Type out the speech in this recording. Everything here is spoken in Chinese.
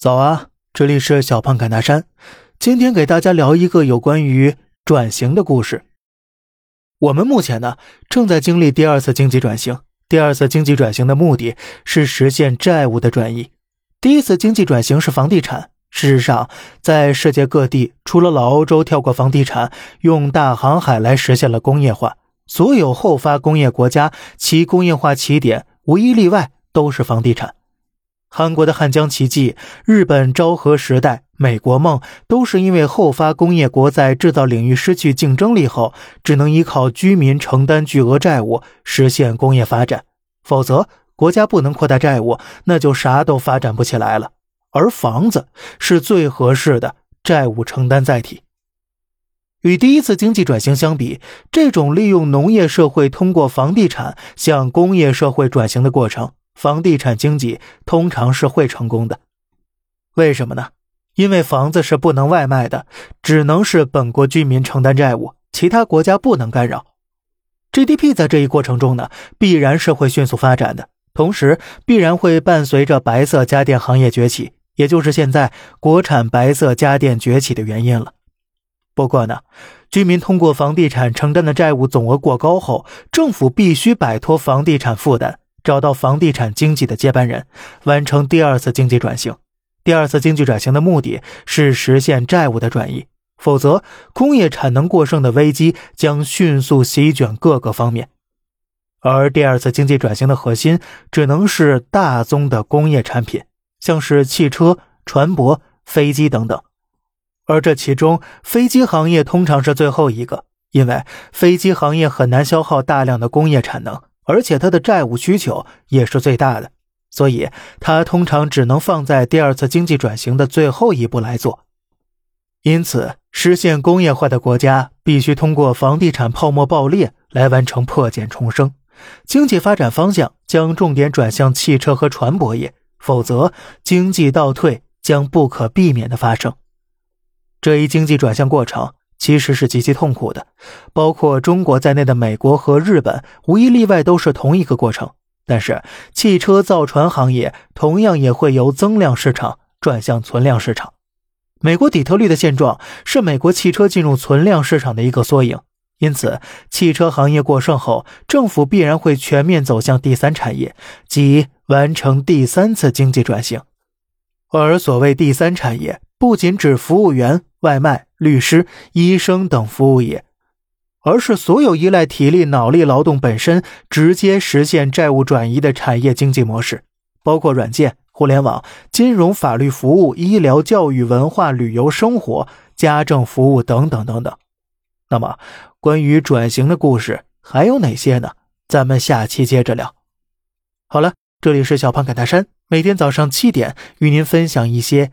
早啊，这里是小胖侃大山。今天给大家聊一个有关于转型的故事。我们目前呢正在经历第二次经济转型。第二次经济转型的目的是实现债务的转移。第一次经济转型是房地产。事实上，在世界各地，除了老欧洲跳过房地产，用大航海来实现了工业化，所有后发工业国家其工业化起点无一例外都是房地产。韩国的汉江奇迹、日本昭和时代、美国梦，都是因为后发工业国在制造领域失去竞争力后，只能依靠居民承担巨额债务实现工业发展。否则，国家不能扩大债务，那就啥都发展不起来了。而房子是最合适的债务承担载体。与第一次经济转型相比，这种利用农业社会通过房地产向工业社会转型的过程。房地产经济通常是会成功的，为什么呢？因为房子是不能外卖的，只能是本国居民承担债务，其他国家不能干扰。GDP 在这一过程中呢，必然是会迅速发展的，同时必然会伴随着白色家电行业崛起，也就是现在国产白色家电崛起的原因了。不过呢，居民通过房地产承担的债务总额过高后，政府必须摆脱房地产负担。找到房地产经济的接班人，完成第二次经济转型。第二次经济转型的目的是实现债务的转移，否则工业产能过剩的危机将迅速席卷各个方面。而第二次经济转型的核心只能是大宗的工业产品，像是汽车、船舶、飞机等等。而这其中，飞机行业通常是最后一个，因为飞机行业很难消耗大量的工业产能。而且它的债务需求也是最大的，所以它通常只能放在第二次经济转型的最后一步来做。因此，实现工业化的国家必须通过房地产泡沫爆裂来完成破茧重生，经济发展方向将重点转向汽车和船舶业，否则经济倒退将不可避免的发生。这一经济转向过程。其实是极其痛苦的，包括中国在内的美国和日本无一例外都是同一个过程。但是，汽车造船行业同样也会由增量市场转向存量市场。美国底特律的现状是美国汽车进入存量市场的一个缩影。因此，汽车行业过剩后，政府必然会全面走向第三产业，即完成第三次经济转型。而所谓第三产业，不仅指服务员、外卖。律师、医生等服务业，而是所有依赖体力、脑力劳动本身直接实现债务转移的产业经济模式，包括软件、互联网、金融、法律服务、医疗、教育、文化、旅游、生活、家政服务等等等等。那么，关于转型的故事还有哪些呢？咱们下期接着聊。好了，这里是小胖侃大山，每天早上七点与您分享一些